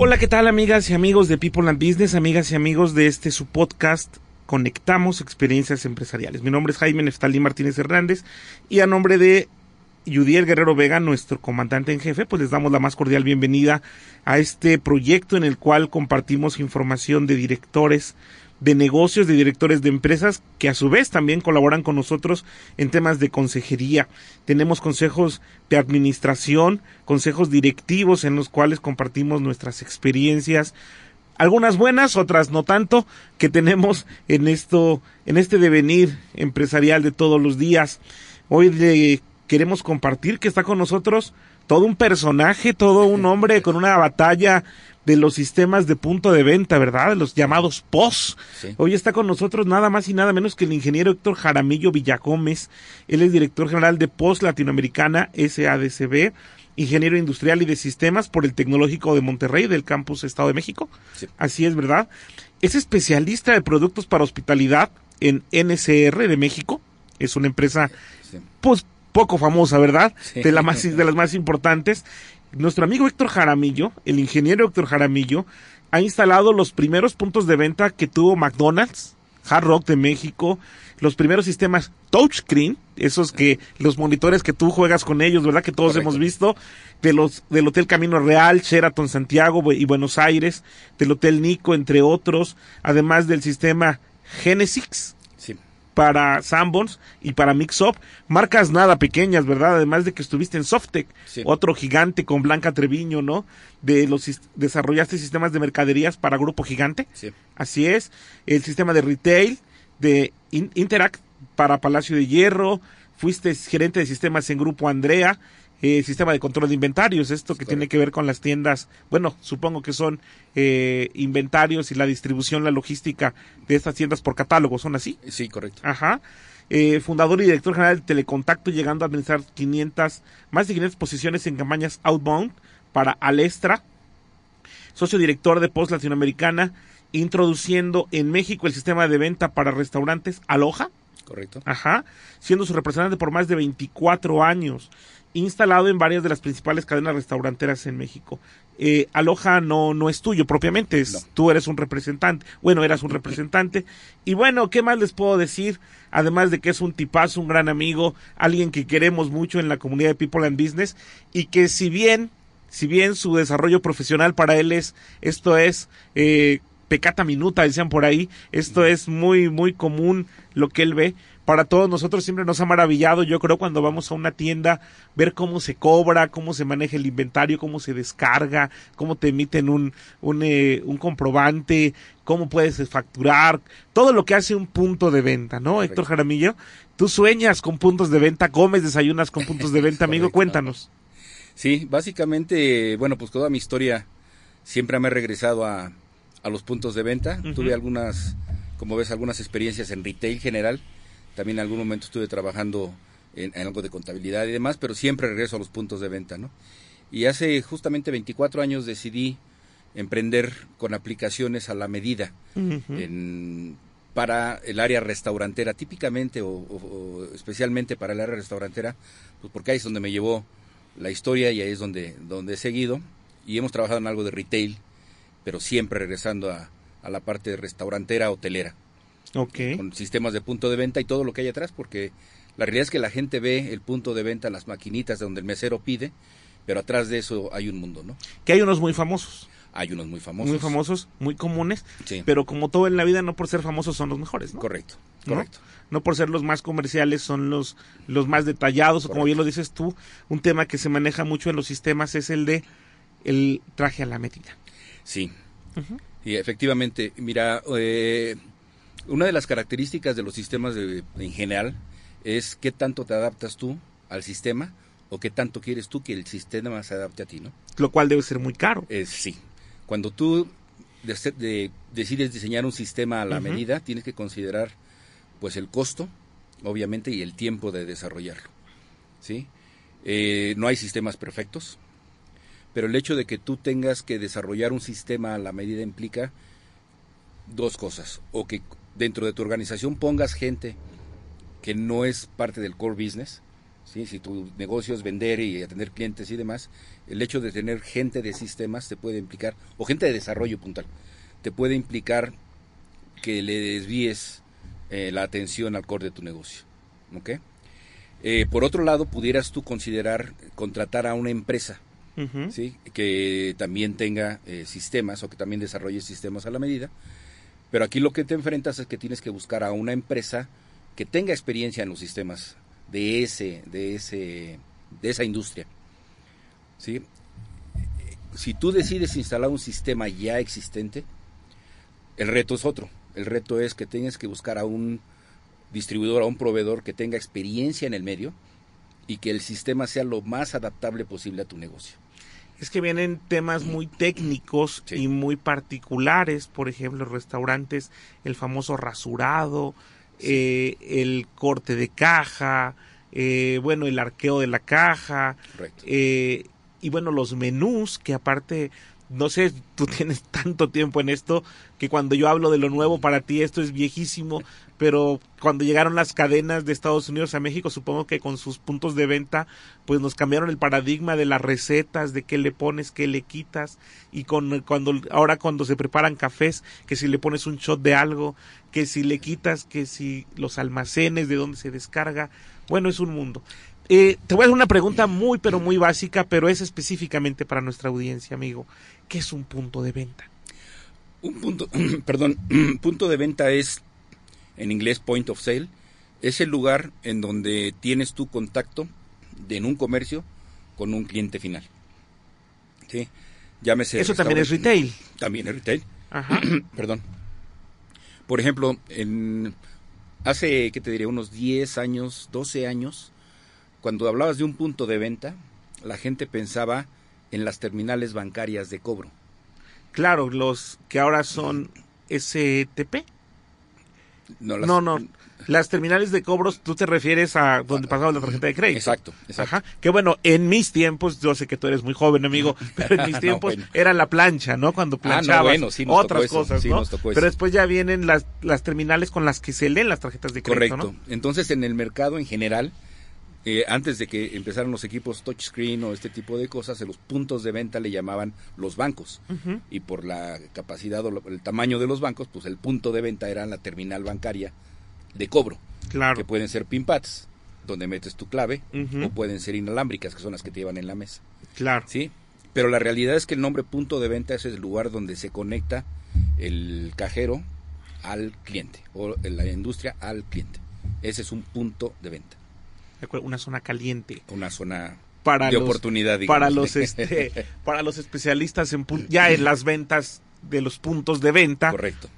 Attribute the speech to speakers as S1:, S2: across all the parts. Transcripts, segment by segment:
S1: Hola, ¿qué tal amigas y amigos de People and Business, amigas y amigos de este su podcast Conectamos Experiencias Empresariales? Mi nombre es Jaime Neftalí Martínez Hernández y a nombre de Yudiel Guerrero Vega, nuestro comandante en jefe, pues les damos la más cordial bienvenida a este proyecto en el cual compartimos información de directores de negocios, de directores de empresas que a su vez también colaboran con nosotros en temas de consejería. Tenemos consejos de administración, consejos directivos en los cuales compartimos nuestras experiencias, algunas buenas, otras no tanto, que tenemos en esto, en este devenir empresarial de todos los días. Hoy le queremos compartir que está con nosotros todo un personaje, todo un hombre con una batalla de los sistemas de punto de venta, ¿verdad? De los llamados POS. Hoy está con nosotros nada más y nada menos que el ingeniero Héctor Jaramillo Villagómez. Él es director general de POS Latinoamericana SADCB, ingeniero industrial y de sistemas por el Tecnológico de Monterrey del campus Estado de México. Así es, ¿verdad? Es especialista de productos para hospitalidad en NCR de México. Es una empresa, pues, poco famosa, ¿verdad? De, la más, de las más importantes nuestro amigo Héctor Jaramillo, el ingeniero Héctor Jaramillo, ha instalado los primeros puntos de venta que tuvo McDonald's, Hard Rock de México, los primeros sistemas touchscreen, esos que los monitores que tú juegas con ellos, ¿verdad? Que todos hemos visto, de los del Hotel Camino Real, Sheraton Santiago y Buenos Aires, del Hotel Nico, entre otros, además del sistema Genesis, para Sanborns y para Mixup, marcas nada pequeñas, ¿verdad? Además de que estuviste en Softec, otro gigante con Blanca Treviño, ¿no? De los desarrollaste sistemas de mercaderías para Grupo Gigante. Sí. Así es, el sistema de retail de Interact para Palacio de Hierro, fuiste gerente de sistemas en Grupo Andrea, eh, sistema de control de inventarios, esto que tiene que ver con las tiendas, bueno, supongo que son eh, inventarios y la distribución, la logística de estas tiendas por catálogo, ¿son así?
S2: Sí, correcto.
S1: Ajá. Eh, fundador y director general de Telecontacto, llegando a administrar 500, más de 500 posiciones en campañas outbound para Alestra, socio director de Post Latinoamericana, introduciendo en México el sistema de venta para restaurantes Aloha.
S2: Correcto.
S1: Ajá. Siendo su representante por más de 24 años instalado en varias de las principales cadenas restauranteras en México. Eh, Aloha no, no es tuyo propiamente, tú eres un representante, bueno, eras un representante. Y bueno, ¿qué más les puedo decir? Además de que es un tipazo, un gran amigo, alguien que queremos mucho en la comunidad de People and Business y que si bien, si bien su desarrollo profesional para él es, esto es eh, pecata minuta, decían por ahí, esto es muy, muy común lo que él ve, para todos nosotros siempre nos ha maravillado, yo creo, cuando vamos a una tienda, ver cómo se cobra, cómo se maneja el inventario, cómo se descarga, cómo te emiten un, un, eh, un comprobante, cómo puedes facturar, todo lo que hace un punto de venta, ¿no? Héctor Jaramillo, tú sueñas con puntos de venta, comes, desayunas con puntos de venta, amigo, cuéntanos.
S2: Sí, básicamente, bueno, pues toda mi historia siempre me ha regresado a, a los puntos de venta. Tuve algunas, como ves, algunas experiencias en retail general también en algún momento estuve trabajando en, algo de contabilidad y demás, pero siempre regreso a los puntos de venta, ¿no? Y hace justamente 24 años decidí emprender con aplicaciones a la medida para el área restaurantera, típicamente o, especialmente para el área restaurantera, pues porque ahí es donde me llevó la historia y ahí es donde, donde he seguido. Y hemos trabajado en algo de retail, pero siempre regresando a, a la parte restaurantera, hotelera con sistemas de punto de venta y todo lo que hay atrás, porque la realidad es que la gente ve el punto de venta, las maquinitas donde el mesero pide, pero atrás de eso hay un mundo, ¿no?
S1: Que hay unos muy famosos.
S2: Hay unos muy famosos.
S1: Muy famosos, muy comunes, pero como todo en la vida, no por ser famosos son los mejores, ¿no?
S2: Correcto, correcto.
S1: ¿No? por ser los más comerciales son los, los más detallados, o como bien lo dices tú, un tema que se maneja mucho en los sistemas es el de el traje a la medida.
S2: Sí, y efectivamente, mira, eh, una de las características de los sistemas en general es qué tanto te adaptas tú al sistema o qué tanto quieres tú que el sistema se adapte a ti, ¿no?
S1: Lo cual debe ser muy caro.
S2: sí. Cuando tú de de- decides diseñar un sistema a la medida, tienes que considerar pues el costo, obviamente, y el tiempo de desarrollarlo. ¿sí? Eh, no hay sistemas perfectos, pero el hecho de que tú tengas que desarrollar un sistema a la medida implica dos cosas. O que dentro de tu organización pongas gente que no es parte del core business. Si tu negocio es vender y atender clientes y demás, el hecho de tener gente de sistemas te puede implicar, o gente de desarrollo puntual, te puede implicar que le desvíes eh, la atención al core de tu negocio. ¿ok? Eh, por otro lado, pudieras tú considerar contratar a una empresa ¿sí? que también tenga eh, sistemas o que también desarrolle sistemas a la medida. Pero aquí lo que te enfrentas es que tienes que buscar a una empresa que tenga experiencia en los sistemas de ese, de ese, de esa industria. ¿sí? Si tú decides instalar un sistema ya existente, el reto es otro. El reto es que tengas que buscar a un distribuidor, a un proveedor que tenga experiencia en el medio y que el sistema sea lo más adaptable posible a tu negocio.
S1: Es que vienen temas muy técnicos
S2: Sí.
S1: y muy particulares, por ejemplo, restaurantes, el famoso rasurado, eh, el corte de caja, eh, bueno, el arqueo de la caja, eh, y bueno, los menús, que aparte, no sé, tú tienes tanto tiempo en esto, que cuando yo hablo de lo nuevo para ti esto es viejísimo, pero cuando llegaron las cadenas de Estados Unidos a México, supongo que con sus puntos de venta, pues nos cambiaron el paradigma de las recetas, de qué le pones, qué le quitas, y con cuando ahora cuando se preparan cafés, que si le pones un shot de algo, que si le quitas, que si los almacenes, de dónde se descarga, bueno, es un mundo. Eh, te voy a hacer una pregunta muy, pero muy básica, pero es específicamente para nuestra audiencia, amigo. ¿Qué es un punto de venta?
S2: Un punto, perdón, punto de venta es, en inglés, point of sale, es el lugar en donde tienes tu contacto de, en un comercio con un cliente final. ¿Sí? Llámese.
S1: Eso también es retail.
S2: También es retail.
S1: Ajá.
S2: Perdón. Por ejemplo, en, hace, ¿qué te diré? Unos 10 años, 12 años, cuando hablabas de un punto de venta, la gente pensaba en las terminales bancarias de cobro.
S1: Claro, los que ahora son STP.
S2: No, las-
S1: No, no. Las terminales de cobros, tú te refieres a donde pasaba la tarjeta de crédito.
S2: Exacto, exacto.
S1: Ajá. Que bueno, en mis tiempos, yo sé que tú eres muy joven, amigo, pero en mis
S2: No,
S1: tiempos
S2: bueno.
S1: era la plancha, ¿no? Cuando
S2: Ah, no,
S1: planchabas
S2: bueno, sí nos
S1: otras
S2: tocó eso,
S1: cosas,
S2: sí
S1: ¿no?
S2: nos tocó eso.
S1: pero después ya vienen las, las terminales con las que se leen las tarjetas de crédito,
S2: Correcto. Entonces, en el mercado en general, eh, antes de que empezaran los equipos touchscreen o este tipo de cosas, en los puntos de venta le llamaban los bancos. Y por la capacidad o el tamaño de los bancos, pues el punto de venta era la terminal bancaria de cobro,
S1: Claro.
S2: que pueden ser pinpads, donde metes tu clave, o pueden ser inalámbricas, que son las que te llevan en la mesa.
S1: Claro.
S2: ¿sí? Pero la realidad es que el nombre punto de venta es el lugar donde se conecta el cajero al cliente, o la industria al cliente. Ese es un punto de venta,
S1: Una zona caliente.
S2: una zona
S1: Para
S2: de
S1: los,
S2: oportunidad. digamos.
S1: para los este, para los especialistas en ya en las ventas de los puntos de venta
S2: Correcto,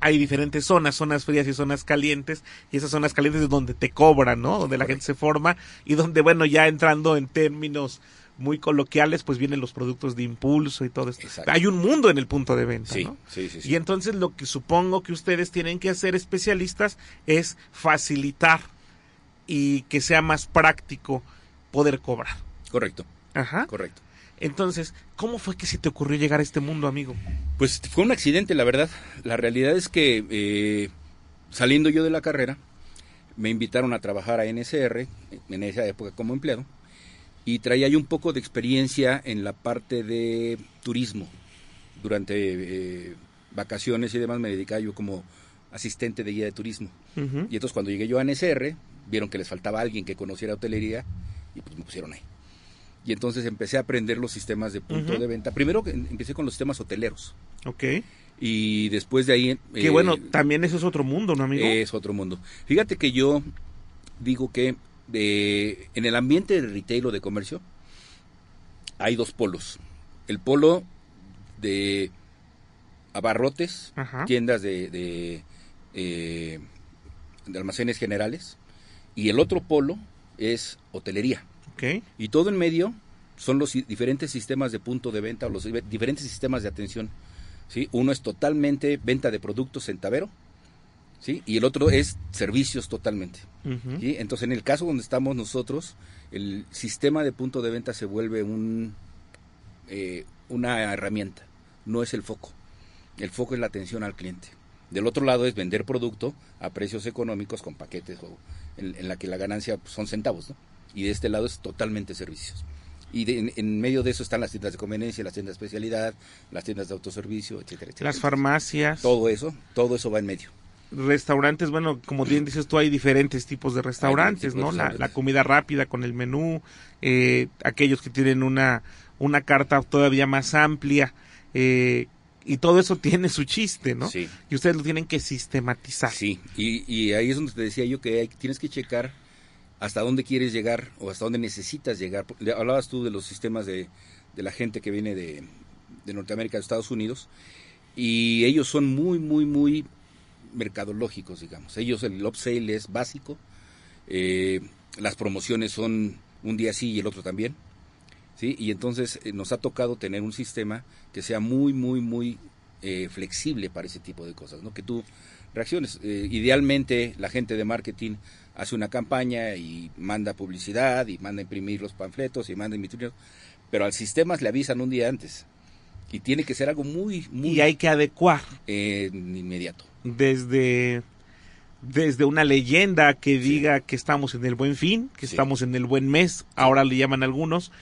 S1: hay diferentes zonas, zonas frías y zonas calientes, y esas zonas calientes es donde te cobran, ¿no? Donde la gente se forma y donde, bueno, ya entrando en términos muy coloquiales, pues vienen los productos de impulso y todo esto.
S2: Exacto.
S1: Hay un mundo en el punto de venta,
S2: sí,
S1: ¿no?
S2: sí, sí, sí.
S1: Y entonces lo que supongo que ustedes tienen que hacer especialistas es facilitar y que sea más práctico poder cobrar.
S2: Correcto,
S1: Ajá.
S2: correcto.
S1: Entonces, ¿cómo fue que se te ocurrió llegar a este mundo, amigo?
S2: Pues fue un accidente, la verdad. La realidad es que eh, saliendo yo de la carrera, me invitaron a trabajar a NSR, en esa época como empleado, y traía yo un poco de experiencia en la parte de turismo. Durante eh, vacaciones y demás me dedicaba yo como asistente de guía de turismo. Y entonces cuando llegué yo a NSR, vieron que les faltaba alguien que conociera hotelería y pues me pusieron ahí. Y entonces empecé a aprender los sistemas de punto de venta. Primero empecé con los sistemas hoteleros.
S1: Ok.
S2: Y después de ahí...
S1: Que
S2: eh,
S1: bueno, también eso es otro mundo, ¿no, amigo?
S2: es otro mundo. Fíjate que yo digo que de, en el ambiente de retail o de comercio hay dos polos. El polo de abarrotes,
S1: Ajá.
S2: tiendas de, de, eh, de almacenes generales, y el otro polo es hotelería.
S1: Ok.
S2: Y todo en medio son los diferentes sistemas de punto de venta o los diferentes sistemas de atención ¿sí? Uno es totalmente venta de productos centavero, ¿sí? Y el otro es servicios totalmente. ¿sí? Entonces, en el caso donde estamos nosotros, el sistema de punto de venta se vuelve un, eh, una herramienta, no es el foco. El foco es la atención al cliente. Del otro lado es vender producto a precios económicos con paquetes o en, en la que la ganancia pues, son centavos, ¿no? Y de este lado es totalmente servicios. Y de- en, en medio de eso están las tiendas de conveniencia, las tiendas de especialidad, las tiendas de autoservicio, etcétera, etcétera.
S1: Las farmacias,
S2: Todo eso, todo eso va en medio.
S1: restaurantes, bueno, como bien dices tú, hay diferentes tipos de restaurantes,
S2: tipos de
S1: ¿no? La, la comida rápida con el menú, eh, aquellos que tienen una, una carta todavía más amplia, eh, y todo eso tiene su chiste, ¿no?
S2: Sí.
S1: Y ustedes lo tienen que sistematizar.
S2: Sí, y, y ahí es donde te decía yo que hay- tienes que checar hasta dónde quieres llegar o hasta dónde necesitas llegar. Le- Hablabas tú de los sistemas de, de la gente que viene de, de Norteamérica, de Estados Unidos, y ellos son muy, muy, muy mercadológicos, digamos. Ellos, el upsale es básico, eh, las promociones son un día sí y el otro también. ¿Sí? Y entonces eh, nos ha tocado tener un sistema que sea muy, muy, muy eh, flexible para ese tipo de cosas, ¿no? Que tú reacciones. Eh, idealmente la gente de marketing hace una campaña y manda publicidad y manda imprimir los panfletos y manda emitir, pero al sistema le avisan un día antes. Y tiene que ser algo muy, muy
S1: Y hay que adecuar
S2: eh, inmediato.
S1: desde desde una leyenda que diga que estamos en el buen fin, que
S2: Sí.
S1: estamos en el buen mes, ahora le llaman algunos,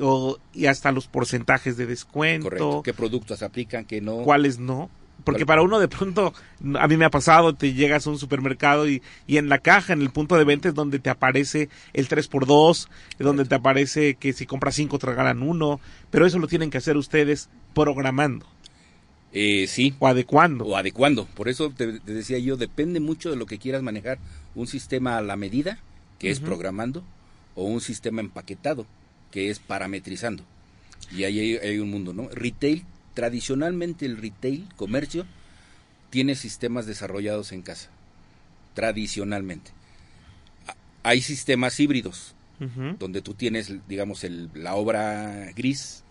S1: o, y hasta los porcentajes de descuento,
S2: Correcto. ¿Qué productos aplican, qué no?
S1: cuáles no. Porque para uno de pronto, a mí me ha pasado, te llegas a un supermercado y, y en la caja, en el punto de venta es donde te aparece el 3x2, donde te aparece que si compras 5 te regalan uno, pero eso lo tienen que hacer ustedes programando
S2: Eh, sí,
S1: o adecuando.
S2: o adecuando. Por eso te, te decía yo, depende mucho de lo que quieras manejar. Un sistema a la medida, que es programando, o un sistema empaquetado, que es parametrizando. Y ahí hay, hay un mundo, ¿no? Retail, tradicionalmente el retail, comercio, tiene sistemas desarrollados en casa. Tradicionalmente. Hay sistemas híbridos, donde tú tienes, digamos, el- la obra gris,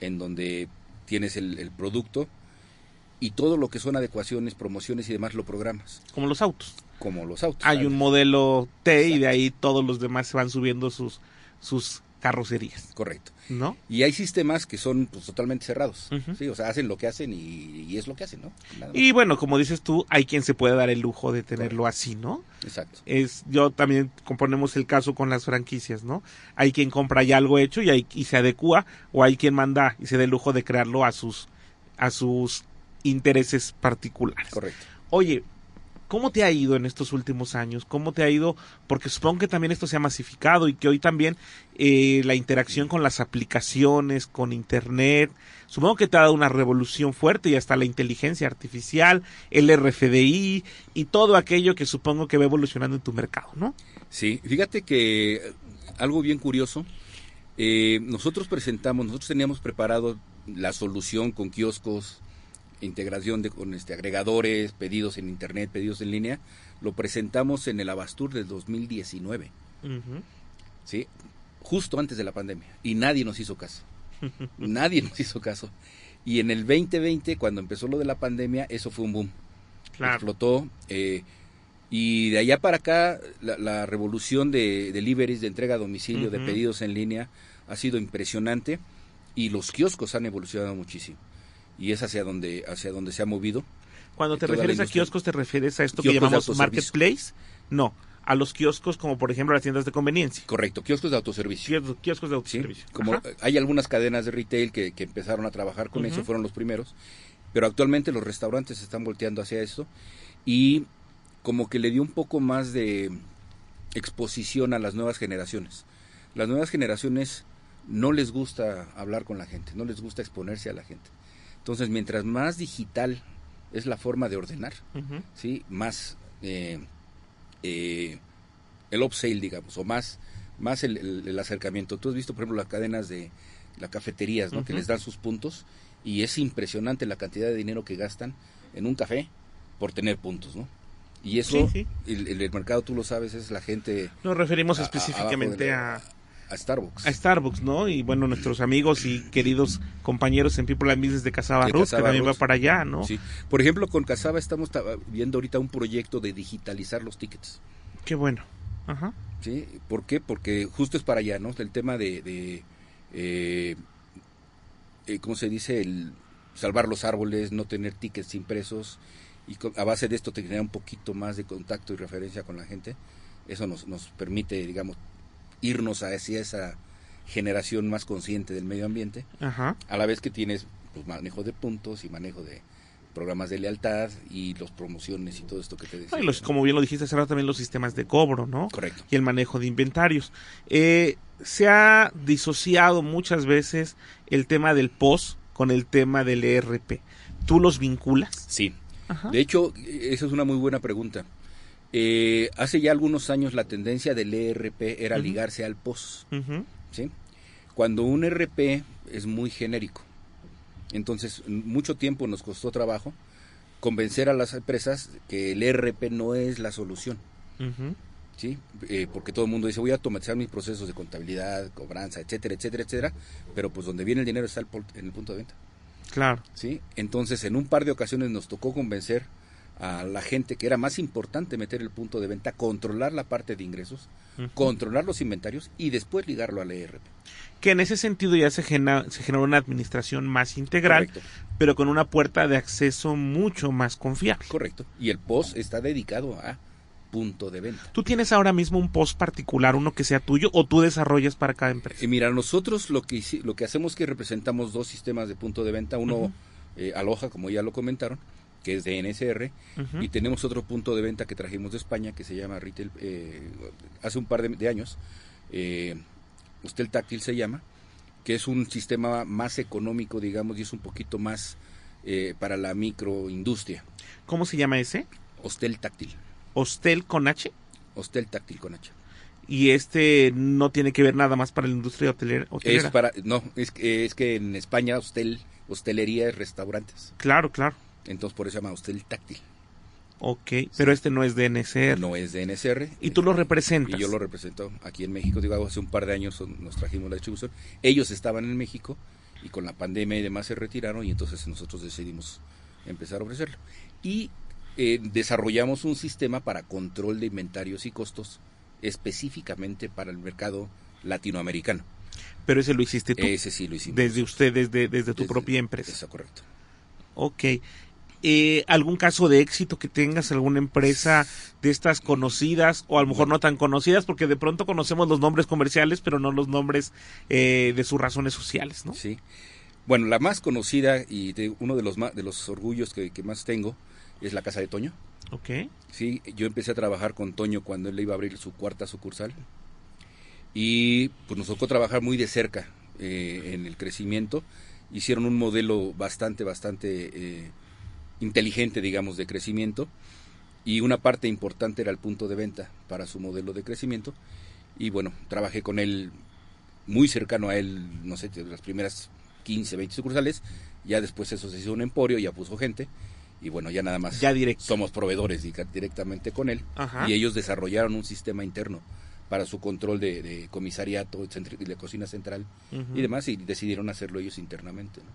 S2: en donde tienes el, el producto y todo lo que son adecuaciones, promociones y demás lo programas,
S1: como los autos.
S2: como los autos.
S1: Hay un modelo T y de ahí todos los demás se van subiendo sus, sus carrocerías,
S2: Correcto.
S1: ¿no?
S2: Y hay sistemas que son pues, totalmente cerrados. ¿sí? O sea, hacen lo que hacen y, y es lo que hacen, ¿no? Nada.
S1: Y bueno, como dices tú, hay quien se puede dar el lujo de tenerlo así, ¿no?
S2: Exacto.
S1: Es, yo también componemos el caso con las franquicias, ¿no? Hay quien compra ya algo hecho y, hay, y se adecua, o hay quien manda y se da el lujo de crearlo a sus, a sus intereses particulares.
S2: Correcto.
S1: Oye, ¿cómo te ha ido en estos últimos años? ¿Cómo te ha ido? Porque supongo que también esto se ha masificado y que hoy también eh, la interacción con las aplicaciones, con Internet, supongo que te ha dado una revolución fuerte y hasta la inteligencia artificial, el RFDI y todo aquello que supongo que va evolucionando en tu mercado, ¿no?
S2: Sí, fíjate que algo bien curioso, eh, nosotros presentamos, nosotros teníamos preparado la solución con kioscos, integración de, con este, agregadores, pedidos en internet, pedidos en línea, lo presentamos en el Abastur del 2019, ¿sí? justo antes de la pandemia, y nadie nos hizo caso, nadie nos hizo caso. Y en el 2020, cuando empezó lo de la pandemia, eso fue un boom
S1: Claro.
S2: explotó. eh, y de allá para acá, la, la revolución de deliveries, de entrega a domicilio, de pedidos en línea, ha sido impresionante y los kioscos han evolucionado muchísimo. Y es hacia donde, hacia donde se ha movido.
S1: Cuando te refieres a kioscos, ¿te refieres a esto que llamamos marketplace? No, a los kioscos como por ejemplo las tiendas de conveniencia.
S2: Correcto, kioscos de autoservicio.
S1: Kios- Kioscos de
S2: ¿sí?
S1: autoservicio.
S2: Como
S1: Ajá.
S2: hay algunas cadenas de retail que, que empezaron a trabajar con eso, fueron los primeros, pero actualmente los restaurantes se están volteando hacia esto y como que le dio un poco más de exposición a las nuevas generaciones. Las nuevas generaciones no les gusta hablar con la gente, no les gusta exponerse a la gente. Entonces, mientras más digital es la forma de ordenar. ¿sí? más eh, eh, el upsale, digamos, o más, más el, el- el acercamiento. Tú has visto, por ejemplo, las cadenas de las cafeterías, ¿no? que les dan sus puntos y es impresionante la cantidad de dinero que gastan en un café por tener puntos, ¿no? Y eso,
S1: Sí,
S2: El, el- el mercado, tú lo sabes, es la gente
S1: Nos referimos
S2: A- a-
S1: específicamente
S2: abajo
S1: a,
S2: a Starbucks.
S1: A Starbucks, ¿no? Y bueno, nuestros amigos y queridos compañeros en People and Business de Casaba Roots, que también va para allá, ¿no?
S2: Sí. Por ejemplo, con Casaba estamos ta- viendo ahorita un proyecto de digitalizar los tickets.
S1: Qué bueno. Ajá.
S2: ¿sí? ¿Por qué? Porque justo es para allá, ¿no? El tema de, de eh, eh, ¿cómo se dice? El salvar los árboles, no tener tickets impresos y a base de esto te genera un poquito más de contacto y referencia con la gente. Eso nos, nos permite, digamos, irnos hacia esa generación más consciente del medio ambiente,
S1: Ajá.
S2: a la vez que tienes pues, manejo de puntos y manejo de programas de lealtad y los promociones y todo esto que te decía.
S1: Como bien lo dijiste hace rato, también los sistemas de cobro, ¿no?
S2: Correcto.
S1: y el manejo de inventarios. Eh, se ha disociado muchas veces el tema del POS con el tema del ERP. ¿Tú los vinculas?
S2: Sí.
S1: Ajá.
S2: De hecho, esa es una muy buena pregunta. Eh, hace ya algunos años la tendencia del ERP era ligarse al POS. ¿sí? Cuando un ERP es muy genérico. Entonces, mucho tiempo nos costó trabajo convencer a las empresas que el ERP no es la solución. ¿sí? Eh, porque todo el mundo dice, voy a automatizar mis procesos de contabilidad, cobranza, etcétera, etcétera, etcétera. Pero pues donde viene el dinero está el en el punto de venta.
S1: Claro.
S2: ¿sí? Entonces, en un par de ocasiones nos tocó convencer a la gente que era más importante meter el punto de venta, controlar la parte de ingresos, controlar los inventarios y después ligarlo al ERP.
S1: Que en ese sentido ya se, genera, se generó una administración más integral,
S2: Correcto,
S1: pero con una puerta de acceso mucho más confiable.
S2: correcto. Y el POS está dedicado a punto de venta.
S1: ¿Tú tienes ahora mismo un POS particular, uno que sea tuyo, o tú desarrollas para cada empresa?
S2: Y mira, nosotros lo que, lo que hacemos es que representamos dos sistemas de punto de venta, uno eh, Aloha, como ya lo comentaron, que es de NSR, y tenemos otro punto de venta que trajimos de España que se llama Retail, eh, hace un par de, de años, eh, Hostel Táctil se llama, que es un sistema más económico, digamos, y es un poquito más eh, para la microindustria.
S1: ¿Cómo se llama ese?
S2: Hostel Táctil,
S1: Hostel con H.
S2: Hostel Táctil con H.
S1: Y este no tiene que ver nada más para la industria hotelera.
S2: Es para, no, es, que- es que en España hostel, hostelería es restaurantes,
S1: Claro, claro.
S2: Entonces por eso se llama Hostel Táctil.
S1: Ok, pero este no es de NSR.
S2: No es de NSR.
S1: Y tú lo representas.
S2: Y yo lo represento aquí en México. Digo, hace un par de años nos trajimos la distribución. Ellos estaban en México y con la pandemia y demás se retiraron y entonces nosotros decidimos empezar a ofrecerlo. Y eh, desarrollamos un sistema para control de inventarios y costos específicamente para el mercado latinoamericano.
S1: Pero ese lo hiciste tú.
S2: Ese sí lo hicimos.
S1: desde usted, desde, desde tu
S2: Desde-
S1: propia empresa.
S2: Eso, correcto.
S1: Ok. Eh, ¿Algún caso de éxito que tengas, alguna empresa de estas conocidas o a lo mejor no tan conocidas? Porque de pronto conocemos los nombres comerciales, pero no los nombres eh, de sus razones sociales, ¿no?
S2: Sí. Bueno, la más conocida y de uno de los, de los orgullos que, que más tengo es la Casa de Toño.
S1: Ok.
S2: Sí, yo empecé a trabajar con Toño cuando él iba a abrir su cuarta sucursal y pues nos tocó trabajar muy de cerca eh, en el crecimiento. Hicieron un modelo bastante, bastante inteligente, digamos, de crecimiento y una parte importante era el punto de venta para su modelo de crecimiento y bueno, trabajé con él muy cercano a él, no sé, de las primeras 15, 20 sucursales, ya después eso se hizo un emporio, ya puso gente y bueno, ya nada más
S1: Ya directo.
S2: somos proveedores directamente con él
S1: Ajá.
S2: y ellos desarrollaron un sistema interno para su control de, de comisariato, de cocina central y demás y decidieron hacerlo ellos internamente. ¿no?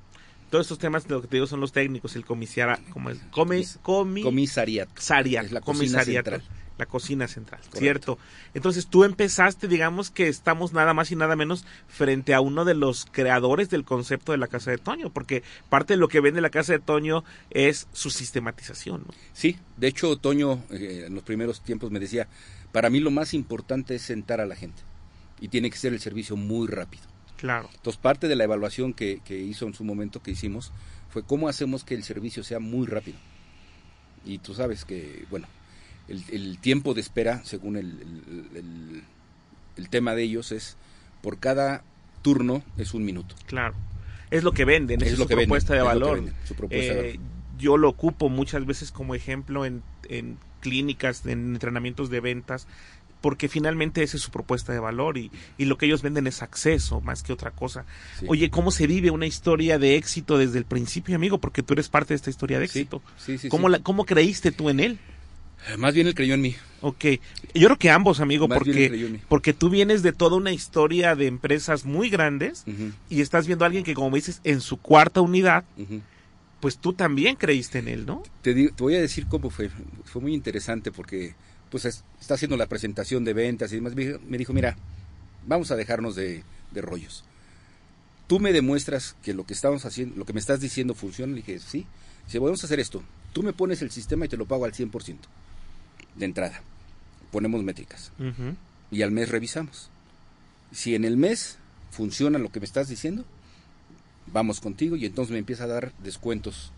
S1: Todos estos temas, lo que te digo, son los técnicos, el comisariato, como es, come, comi,
S2: Comisariato.
S1: comisariato,
S2: Es la cocina central.
S1: la cocina central,
S2: Correcto.
S1: cierto. Entonces tú empezaste, digamos que estamos nada más y nada menos frente a uno de los creadores del concepto de la Casa de Toño, porque parte de lo que vende la Casa de Toño es su sistematización, ¿no?
S2: Sí, de hecho Toño eh, en los primeros tiempos me decía, para mí lo más importante es sentar a la gente y tiene que ser el servicio muy rápido.
S1: Claro.
S2: Entonces parte de la evaluación que, que hizo en su momento que hicimos fue cómo hacemos que el servicio sea muy rápido. Y tú sabes que, bueno, el, el tiempo de espera, según el, el- tema de ellos, es por cada turno es un minuto.
S1: Claro. Es lo que venden,
S2: Es
S1: es,
S2: lo
S1: su
S2: que venden,
S1: propuesta de
S2: es lo que
S1: valor.
S2: venden, su propuesta de
S1: Eh,
S2: valor.
S1: yo lo ocupo muchas veces como ejemplo en, en clínicas, en entrenamientos de ventas, porque finalmente esa es su propuesta de valor y, y lo que ellos venden es acceso más que otra cosa.
S2: Sí.
S1: Oye, ¿cómo se vive una historia de éxito desde el principio, amigo? Porque tú eres parte de esta historia de éxito.
S2: sí, sí,
S1: ¿Cómo, la- ¿Cómo creíste tú en él?
S2: Más bien él creyó en mí.
S1: Ok, yo creo que ambos, amigo,
S2: Más
S1: porque, porque tú vienes de toda una historia de empresas muy grandes y estás viendo a alguien que, como me dices, en su cuarta unidad, pues tú también creíste en él, ¿no?
S2: Te, te voy a decir cómo fue. Fue muy interesante porque pues es- está haciendo la presentación de ventas y demás. Me dijo, me dijo, mira, vamos a dejarnos de, de rollos. Tú me demuestras que lo que estamos haciendo, lo que me estás diciendo funciona. Le dije, sí. Si vamos a hacer esto, tú me pones el sistema y te lo pago al 100% de entrada. Ponemos métricas y al mes revisamos. Si en el mes funciona lo que me estás diciendo, vamos contigo y entonces me empieza a dar descuentos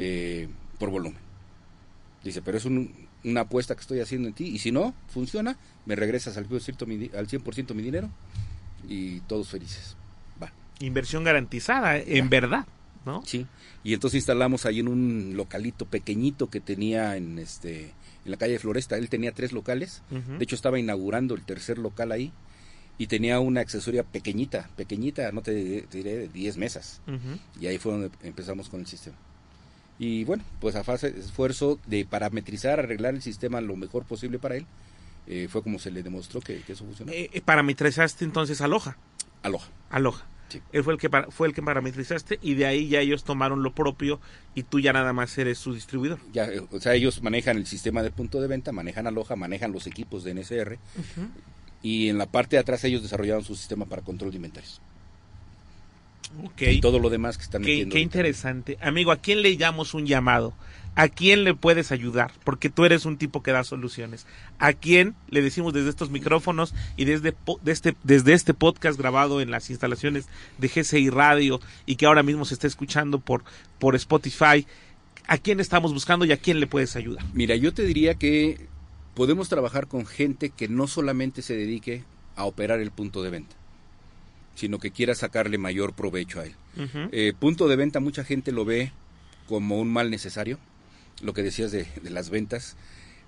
S2: eh, por volumen. Dice, pero es un- una apuesta que estoy haciendo en ti y si no funciona, me regresas al 100% mi, di- al 100% mi dinero y todos felices. Va.
S1: Inversión garantizada, en verdad, ¿no?
S2: Sí. Y entonces instalamos ahí en un localito pequeñito que tenía en este en la calle Floresta. Él tenía tres locales. De hecho estaba inaugurando el tercer local ahí y tenía una accesoria pequeñita, pequeñita, no te, te diré de 10 mesas. Y ahí fue donde empezamos con el sistema. Y bueno, pues a fase de esfuerzo de parametrizar, arreglar el sistema lo mejor posible para él, eh, fue como se le demostró que, que eso funcionó.
S1: Eh, eh, parametrizaste entonces a Loja.
S2: Aloha.
S1: Aloha.
S2: Sí.
S1: Él fue el que fue el que parametrizaste y de ahí ya ellos tomaron lo propio y tú ya nada más eres su distribuidor.
S2: Ya, eh, o sea, ellos manejan el sistema de punto de venta, manejan Aloha, manejan los equipos de NSR y en la parte de atrás ellos desarrollaron su sistema para control de inventarios. Y todo lo demás que están
S1: Qué,
S2: metiendo.
S1: qué
S2: ahorita.
S1: interesante. Amigo, ¿a quién le damos un llamado? ¿A quién le puedes ayudar? Porque tú eres un tipo que da soluciones. ¿A quién le decimos desde estos micrófonos y desde, este, desde este podcast grabado en las instalaciones de GCI Radio y que ahora mismo se está escuchando por, por Spotify? ¿A quién estamos buscando y a quién le puedes ayudar?
S2: Mira, yo te diría que podemos trabajar con gente que no solamente se dedique a operar el punto de venta, sino que quiera sacarle mayor provecho a él. Eh, punto de venta mucha gente lo ve como un mal necesario, lo que decías de, de las ventas.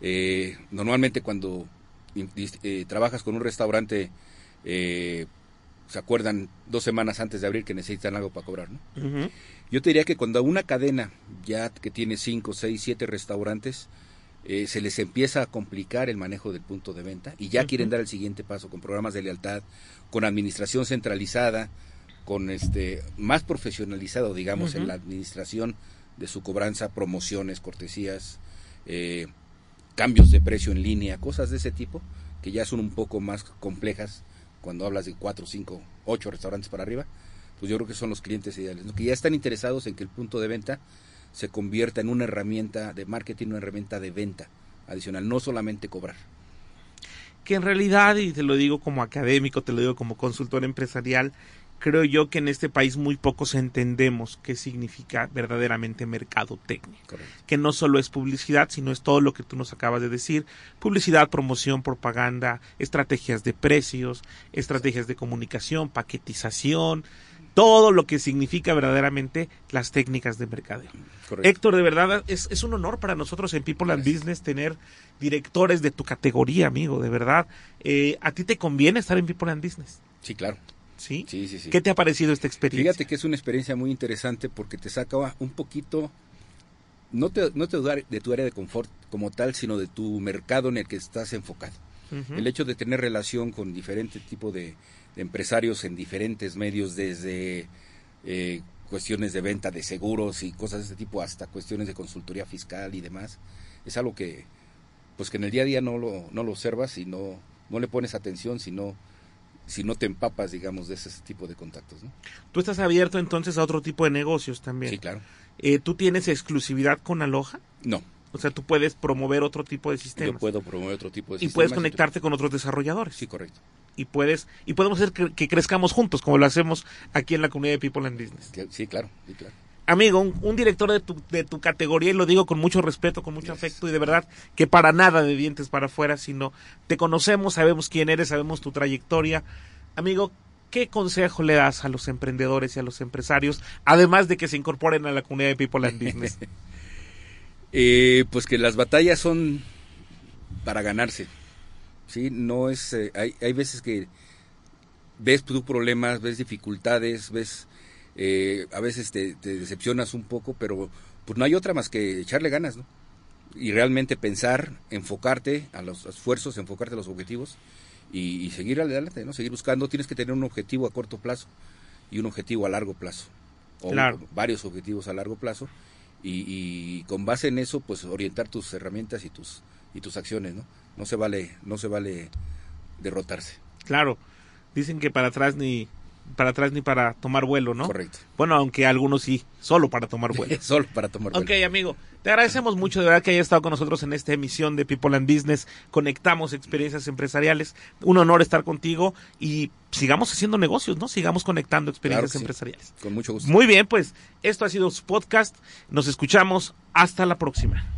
S2: Eh, normalmente cuando eh, trabajas con un restaurante, se acuerdan dos semanas antes de abrir que necesitan algo para cobrar, ¿no? Yo te diría que cuando una cadena ya que tiene 5, 6, 7 restaurantes, eh, se les empieza a complicar el manejo del punto de venta y ya quieren dar el siguiente paso con programas de lealtad, con administración centralizada, con este más profesionalizado, digamos, en la administración de su cobranza, promociones, cortesías, eh, cambios de precio en línea, cosas de ese tipo, que ya son un poco más complejas cuando hablas de 4, 5, 8 restaurantes para arriba pues yo creo que son los clientes ideales, ¿no? que ya están interesados en que el punto de venta se convierta en una herramienta de marketing, una herramienta de venta adicional, no solamente cobrar.
S1: que en realidad, y te lo digo como académico, te lo digo como consultor empresarial, creo yo que en este país muy pocos entendemos qué significa verdaderamente mercadotecnia.
S2: Correcto.
S1: que no solo es publicidad, sino es todo lo que tú nos acabas de decir, publicidad, promoción, propaganda, estrategias de precios, estrategias de comunicación, paquetización, todo lo que significa verdaderamente las técnicas de mercadeo.
S2: Correcto.
S1: Héctor, de verdad, es, es un honor para nosotros en People and. Business tener directores de tu categoría, amigo, de verdad. Eh, ¿A ti te conviene estar en People and Business?
S2: Sí, claro.
S1: ¿Sí?
S2: Sí, sí, sí.
S1: ¿Qué te ha parecido esta experiencia?
S2: Fíjate que es una experiencia muy interesante porque te saca un poquito, no te, no te de tu área de confort como tal, sino de tu mercado en el que estás enfocado. El hecho de tener relación con diferentes tipos de, de empresarios en diferentes medios, desde eh, cuestiones de venta de seguros y cosas de este tipo, hasta cuestiones de consultoría fiscal y demás, es algo que, pues que en el día a día no lo, no lo observas y no, no le pones atención, si no, si no te empapas, digamos, de ese tipo de contactos. ¿no?
S1: Tú estás abierto entonces a otro tipo de negocios también.
S2: Sí, claro.
S1: Eh, ¿Tú tienes exclusividad con Aloha?
S2: No,
S1: O sea, tú puedes promover otro tipo de sistemas.
S2: yo puedo promover otro tipo de
S1: y
S2: sistemas
S1: puedes
S2: tú-
S1: conectarte con otros desarrolladores.
S2: Sí, correcto.
S1: Y puedes y podemos hacer que, que crezcamos juntos, como lo hacemos aquí en la comunidad de People and Business.
S2: Sí, claro, sí, claro.
S1: Amigo, un, un director de tu, de tu categoría, y lo digo con mucho respeto, con mucho afecto, y de verdad que para nada de dientes para afuera, sino te conocemos, sabemos quién eres, sabemos tu trayectoria. Amigo, ¿qué consejo le das a los emprendedores y a los empresarios, además de que se incorporen a la comunidad de People and Business?
S2: Eh, pues que las batallas son para ganarse. Sí, no es. eh, hay, hay veces que ves tus problemas, ves dificultades, ves. eh, a veces te, te decepcionas un poco, pero pues no hay otra más que echarle ganas, ¿no? y realmente pensar, enfocarte a los esfuerzos, enfocarte a los objetivos y, seguir adelante, ¿no? Seguir buscando. Tienes que tener un objetivo a corto plazo y un objetivo a largo plazo. O varios objetivos a largo plazo. Y, con base en eso, pues orientar tus herramientas y tus, y tus acciones, ¿no? No se vale, no se vale derrotarse.
S1: Claro. Dicen que para atrás ni, para atrás ni para tomar vuelo, ¿no?
S2: Correcto.
S1: Bueno, aunque algunos sí, solo para tomar vuelo.
S2: solo para tomar vuelo.
S1: Ok, amigo, te agradecemos mucho de verdad que hayas estado con nosotros en esta emisión de People and Business. Conectamos experiencias empresariales. Un honor estar contigo y sigamos haciendo negocios, ¿no? Sigamos conectando experiencias empresariales.
S2: Con mucho gusto.
S1: Muy bien, pues esto ha sido su podcast. Nos escuchamos. Hasta la próxima.